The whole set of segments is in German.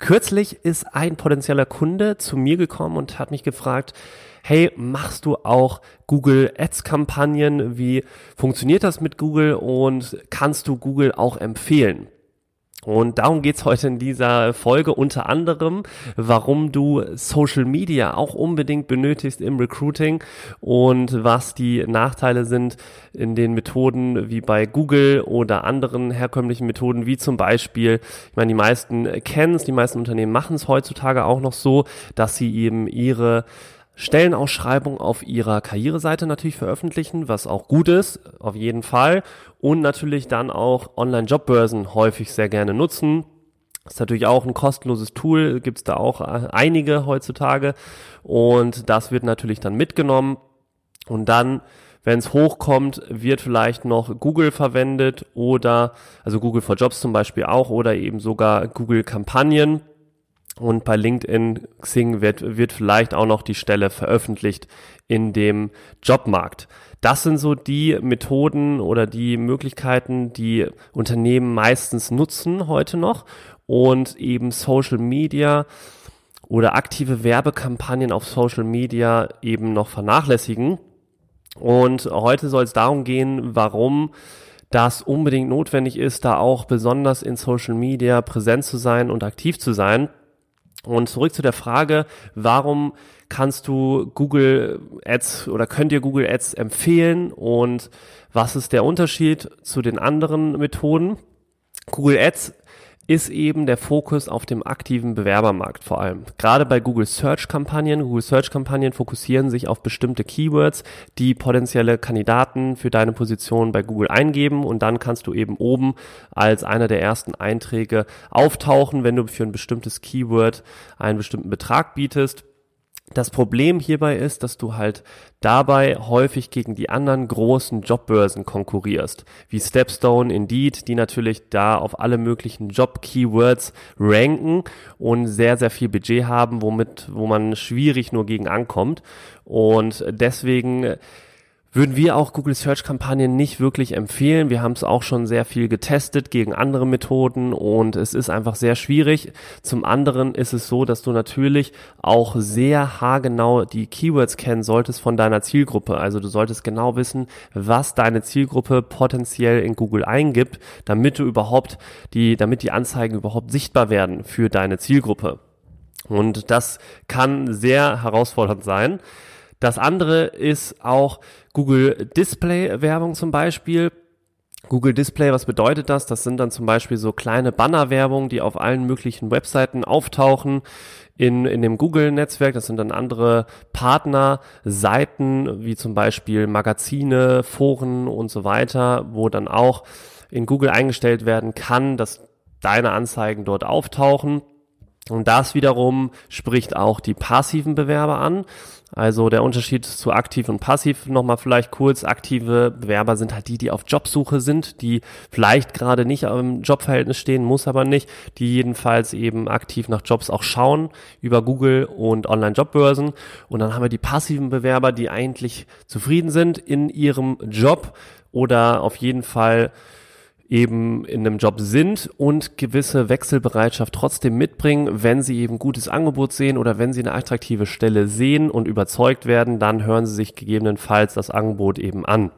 Kürzlich ist ein potenzieller Kunde zu mir gekommen und hat mich gefragt, hey, machst du auch Google Ads Kampagnen? Wie funktioniert das mit Google und kannst du Google auch empfehlen? Und darum geht's heute in dieser Folge unter anderem, warum du Social Media auch unbedingt benötigst im Recruiting und was die Nachteile sind in den Methoden wie bei Google oder anderen herkömmlichen Methoden, wie zum Beispiel, ich meine, die meisten kennen es, die meisten Unternehmen machen es heutzutage auch noch so, dass sie eben ihre Stellenausschreibung auf ihrer Karriereseite natürlich veröffentlichen, was auch gut ist, auf jeden Fall. Und natürlich dann auch Online-Jobbörsen häufig sehr gerne nutzen. Ist natürlich auch ein kostenloses Tool, gibt es da auch äh, einige heutzutage. Und das wird natürlich dann mitgenommen. Und dann, wenn es hochkommt, wird vielleicht noch Google verwendet oder, also Google for Jobs zum Beispiel auch, oder eben sogar Google Kampagnen und bei LinkedIn Xing wird, wird vielleicht auch noch die Stelle veröffentlicht in dem Jobmarkt. Das sind so die Methoden oder die Möglichkeiten, die Unternehmen meistens nutzen heute noch und eben Social Media oder aktive Werbekampagnen auf Social Media eben noch vernachlässigen. Und heute soll es darum gehen, warum das unbedingt notwendig ist, da auch besonders in Social Media präsent zu sein und aktiv zu sein. Und zurück zu der Frage, warum kannst du Google Ads oder könnt ihr Google Ads empfehlen und was ist der Unterschied zu den anderen Methoden? Google Ads ist eben der Fokus auf dem aktiven Bewerbermarkt vor allem. Gerade bei Google Search Kampagnen. Google Search Kampagnen fokussieren sich auf bestimmte Keywords, die potenzielle Kandidaten für deine Position bei Google eingeben und dann kannst du eben oben als einer der ersten Einträge auftauchen, wenn du für ein bestimmtes Keyword einen bestimmten Betrag bietest. Das Problem hierbei ist, dass du halt dabei häufig gegen die anderen großen Jobbörsen konkurrierst, wie Stepstone, Indeed, die natürlich da auf alle möglichen Job-Keywords ranken und sehr, sehr viel Budget haben, womit, wo man schwierig nur gegen ankommt. Und deswegen würden wir auch Google Search Kampagnen nicht wirklich empfehlen. Wir haben es auch schon sehr viel getestet gegen andere Methoden und es ist einfach sehr schwierig. Zum anderen ist es so, dass du natürlich auch sehr haargenau die Keywords kennen solltest von deiner Zielgruppe. Also du solltest genau wissen, was deine Zielgruppe potenziell in Google eingibt, damit du überhaupt die, damit die Anzeigen überhaupt sichtbar werden für deine Zielgruppe. Und das kann sehr herausfordernd sein. Das andere ist auch Google Display Werbung zum Beispiel. Google Display, was bedeutet das? Das sind dann zum Beispiel so kleine Bannerwerbung, die auf allen möglichen Webseiten auftauchen in, in dem Google-Netzwerk. Das sind dann andere Partnerseiten, wie zum Beispiel Magazine, Foren und so weiter, wo dann auch in Google eingestellt werden kann, dass deine Anzeigen dort auftauchen. Und das wiederum spricht auch die passiven Bewerber an. Also der Unterschied zu aktiv und passiv nochmal vielleicht kurz. Aktive Bewerber sind halt die, die auf Jobsuche sind, die vielleicht gerade nicht im Jobverhältnis stehen, muss aber nicht, die jedenfalls eben aktiv nach Jobs auch schauen über Google und Online-Jobbörsen. Und dann haben wir die passiven Bewerber, die eigentlich zufrieden sind in ihrem Job oder auf jeden Fall eben in einem Job sind und gewisse Wechselbereitschaft trotzdem mitbringen, wenn sie eben gutes Angebot sehen oder wenn sie eine attraktive Stelle sehen und überzeugt werden, dann hören sie sich gegebenenfalls das Angebot eben an.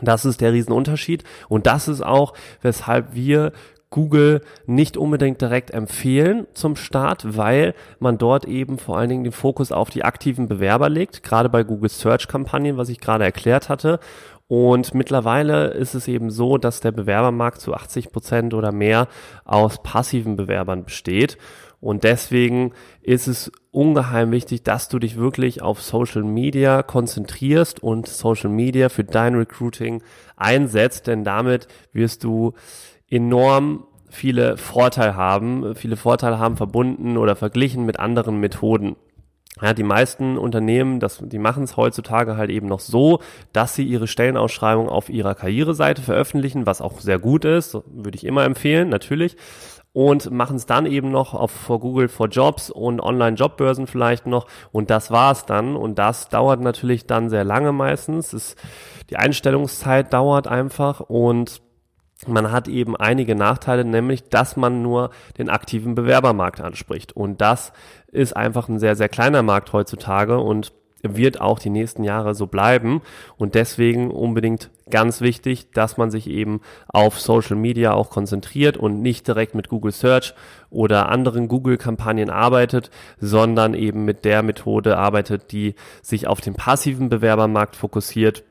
Das ist der Riesenunterschied und das ist auch, weshalb wir Google nicht unbedingt direkt empfehlen zum Start, weil man dort eben vor allen Dingen den Fokus auf die aktiven Bewerber legt, gerade bei Google Search Kampagnen, was ich gerade erklärt hatte. Und mittlerweile ist es eben so, dass der Bewerbermarkt zu 80 Prozent oder mehr aus passiven Bewerbern besteht. Und deswegen ist es ungeheim wichtig, dass du dich wirklich auf Social Media konzentrierst und Social Media für dein Recruiting einsetzt, denn damit wirst du enorm viele Vorteile haben, viele Vorteile haben verbunden oder verglichen mit anderen Methoden. Ja, die meisten Unternehmen, das, die machen es heutzutage halt eben noch so, dass sie ihre Stellenausschreibung auf ihrer Karriereseite veröffentlichen, was auch sehr gut ist, würde ich immer empfehlen, natürlich. Und machen es dann eben noch auf vor Google for Jobs und Online-Jobbörsen vielleicht noch. Und das war's dann. Und das dauert natürlich dann sehr lange meistens. Es, die Einstellungszeit dauert einfach und man hat eben einige Nachteile, nämlich, dass man nur den aktiven Bewerbermarkt anspricht. Und das ist einfach ein sehr, sehr kleiner Markt heutzutage und wird auch die nächsten Jahre so bleiben. Und deswegen unbedingt ganz wichtig, dass man sich eben auf Social Media auch konzentriert und nicht direkt mit Google Search oder anderen Google-Kampagnen arbeitet, sondern eben mit der Methode arbeitet, die sich auf den passiven Bewerbermarkt fokussiert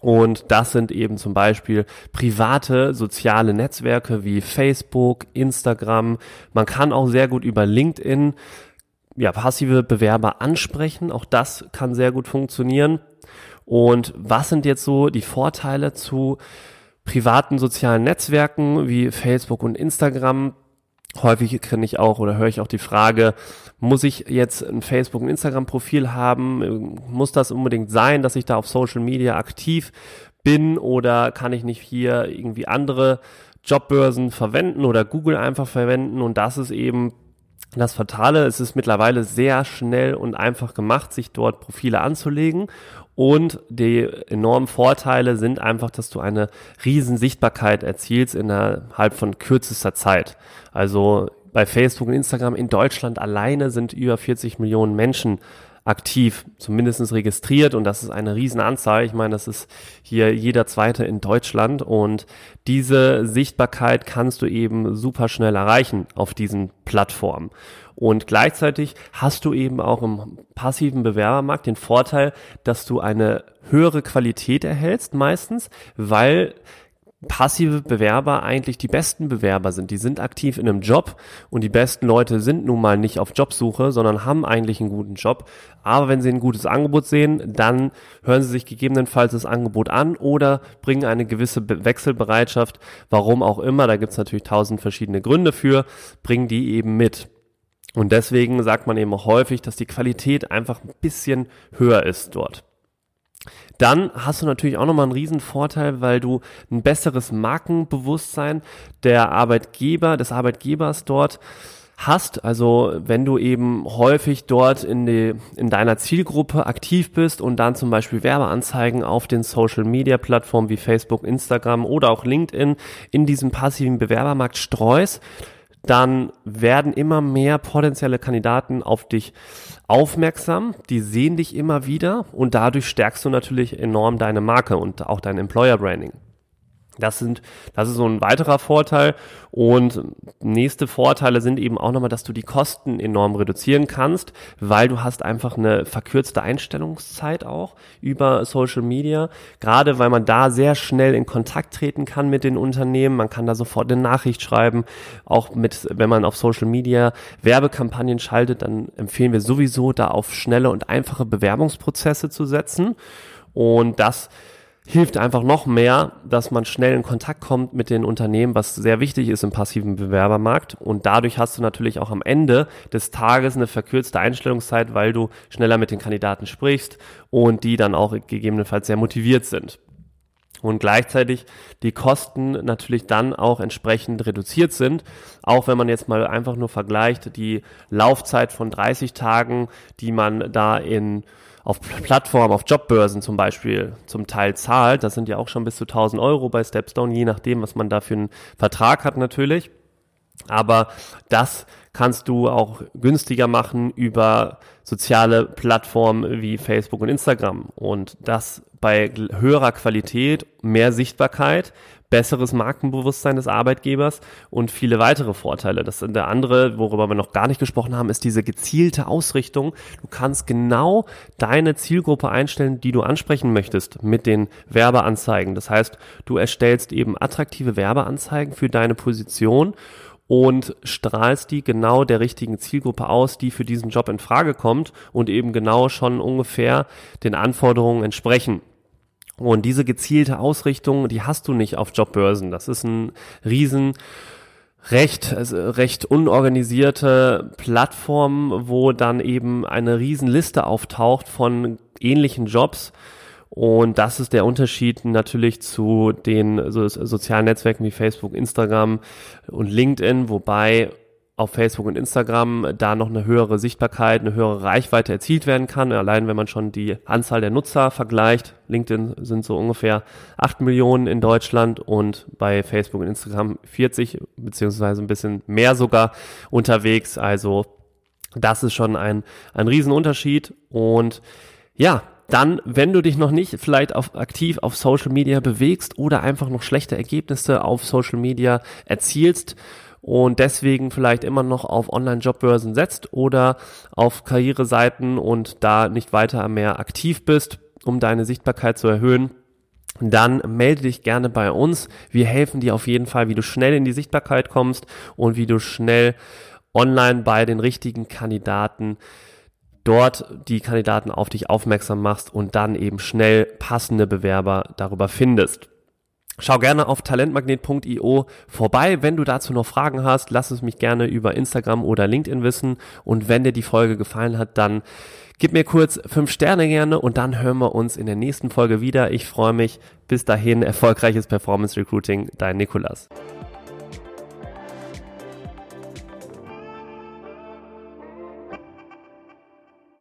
und das sind eben zum Beispiel private soziale Netzwerke wie Facebook, Instagram. Man kann auch sehr gut über LinkedIn ja, passive Bewerber ansprechen. Auch das kann sehr gut funktionieren. Und was sind jetzt so die Vorteile zu privaten sozialen Netzwerken wie Facebook und Instagram? Häufig kenne ich auch oder höre ich auch die Frage, muss ich jetzt ein Facebook- und Instagram-Profil haben? Muss das unbedingt sein, dass ich da auf Social Media aktiv bin oder kann ich nicht hier irgendwie andere Jobbörsen verwenden oder Google einfach verwenden? Und das ist eben das Fatale. Es ist mittlerweile sehr schnell und einfach gemacht, sich dort Profile anzulegen. Und die enormen Vorteile sind einfach, dass du eine riesen Sichtbarkeit erzielst innerhalb von kürzester Zeit. Also bei Facebook und Instagram in Deutschland alleine sind über 40 Millionen Menschen aktiv, zumindest registriert und das ist eine Riesenanzahl. Ich meine, das ist hier jeder zweite in Deutschland und diese Sichtbarkeit kannst du eben super schnell erreichen auf diesen Plattformen. Und gleichzeitig hast du eben auch im passiven Bewerbermarkt den Vorteil, dass du eine höhere Qualität erhältst meistens, weil passive Bewerber eigentlich die besten Bewerber sind. Die sind aktiv in einem Job und die besten Leute sind nun mal nicht auf Jobsuche, sondern haben eigentlich einen guten Job. Aber wenn sie ein gutes Angebot sehen, dann hören sie sich gegebenenfalls das Angebot an oder bringen eine gewisse Wechselbereitschaft, warum auch immer, da gibt's natürlich tausend verschiedene Gründe für, bringen die eben mit. Und deswegen sagt man eben auch häufig, dass die Qualität einfach ein bisschen höher ist dort. Dann hast du natürlich auch nochmal einen riesen Vorteil, weil du ein besseres Markenbewusstsein der Arbeitgeber, des Arbeitgebers dort hast. Also wenn du eben häufig dort in, die, in deiner Zielgruppe aktiv bist und dann zum Beispiel Werbeanzeigen auf den Social Media Plattformen wie Facebook, Instagram oder auch LinkedIn in diesem passiven Bewerbermarkt streust, dann werden immer mehr potenzielle Kandidaten auf dich aufmerksam, die sehen dich immer wieder und dadurch stärkst du natürlich enorm deine Marke und auch dein Employer Branding. Das sind, das ist so ein weiterer Vorteil. Und nächste Vorteile sind eben auch nochmal, dass du die Kosten enorm reduzieren kannst, weil du hast einfach eine verkürzte Einstellungszeit auch über Social Media. Gerade weil man da sehr schnell in Kontakt treten kann mit den Unternehmen. Man kann da sofort eine Nachricht schreiben. Auch mit, wenn man auf Social Media Werbekampagnen schaltet, dann empfehlen wir sowieso da auf schnelle und einfache Bewerbungsprozesse zu setzen. Und das hilft einfach noch mehr, dass man schnell in Kontakt kommt mit den Unternehmen, was sehr wichtig ist im passiven Bewerbermarkt. Und dadurch hast du natürlich auch am Ende des Tages eine verkürzte Einstellungszeit, weil du schneller mit den Kandidaten sprichst und die dann auch gegebenenfalls sehr motiviert sind. Und gleichzeitig die Kosten natürlich dann auch entsprechend reduziert sind. Auch wenn man jetzt mal einfach nur vergleicht, die Laufzeit von 30 Tagen, die man da in auf Plattformen, auf Jobbörsen zum Beispiel zum Teil zahlt. Das sind ja auch schon bis zu 1000 Euro bei Stepstone, je nachdem, was man da für einen Vertrag hat natürlich. Aber das kannst du auch günstiger machen über soziale Plattformen wie Facebook und Instagram. Und das bei höherer Qualität, mehr Sichtbarkeit, besseres Markenbewusstsein des Arbeitgebers und viele weitere Vorteile. Das sind der andere, worüber wir noch gar nicht gesprochen haben, ist diese gezielte Ausrichtung. Du kannst genau deine Zielgruppe einstellen, die du ansprechen möchtest mit den Werbeanzeigen. Das heißt, du erstellst eben attraktive Werbeanzeigen für deine Position und strahlst die genau der richtigen Zielgruppe aus, die für diesen Job in Frage kommt und eben genau schon ungefähr den Anforderungen entsprechen. Und diese gezielte Ausrichtung, die hast du nicht auf Jobbörsen. Das ist ein riesen recht, also recht unorganisierte Plattform, wo dann eben eine Riesenliste auftaucht von ähnlichen Jobs. Und das ist der Unterschied natürlich zu den so, sozialen Netzwerken wie Facebook, Instagram und LinkedIn, wobei auf Facebook und Instagram da noch eine höhere Sichtbarkeit, eine höhere Reichweite erzielt werden kann. Allein wenn man schon die Anzahl der Nutzer vergleicht. LinkedIn sind so ungefähr 8 Millionen in Deutschland und bei Facebook und Instagram 40 beziehungsweise ein bisschen mehr sogar unterwegs. Also das ist schon ein, ein Riesenunterschied. Und ja, dann, wenn du dich noch nicht vielleicht auf, aktiv auf Social Media bewegst oder einfach noch schlechte Ergebnisse auf Social Media erzielst, und deswegen vielleicht immer noch auf Online-Jobbörsen setzt oder auf Karriereseiten und da nicht weiter mehr aktiv bist, um deine Sichtbarkeit zu erhöhen, dann melde dich gerne bei uns. Wir helfen dir auf jeden Fall, wie du schnell in die Sichtbarkeit kommst und wie du schnell online bei den richtigen Kandidaten dort die Kandidaten auf dich aufmerksam machst und dann eben schnell passende Bewerber darüber findest. Schau gerne auf talentmagnet.io vorbei. Wenn du dazu noch Fragen hast, lass es mich gerne über Instagram oder LinkedIn wissen. Und wenn dir die Folge gefallen hat, dann gib mir kurz fünf Sterne gerne und dann hören wir uns in der nächsten Folge wieder. Ich freue mich. Bis dahin, erfolgreiches Performance Recruiting. Dein Nikolas.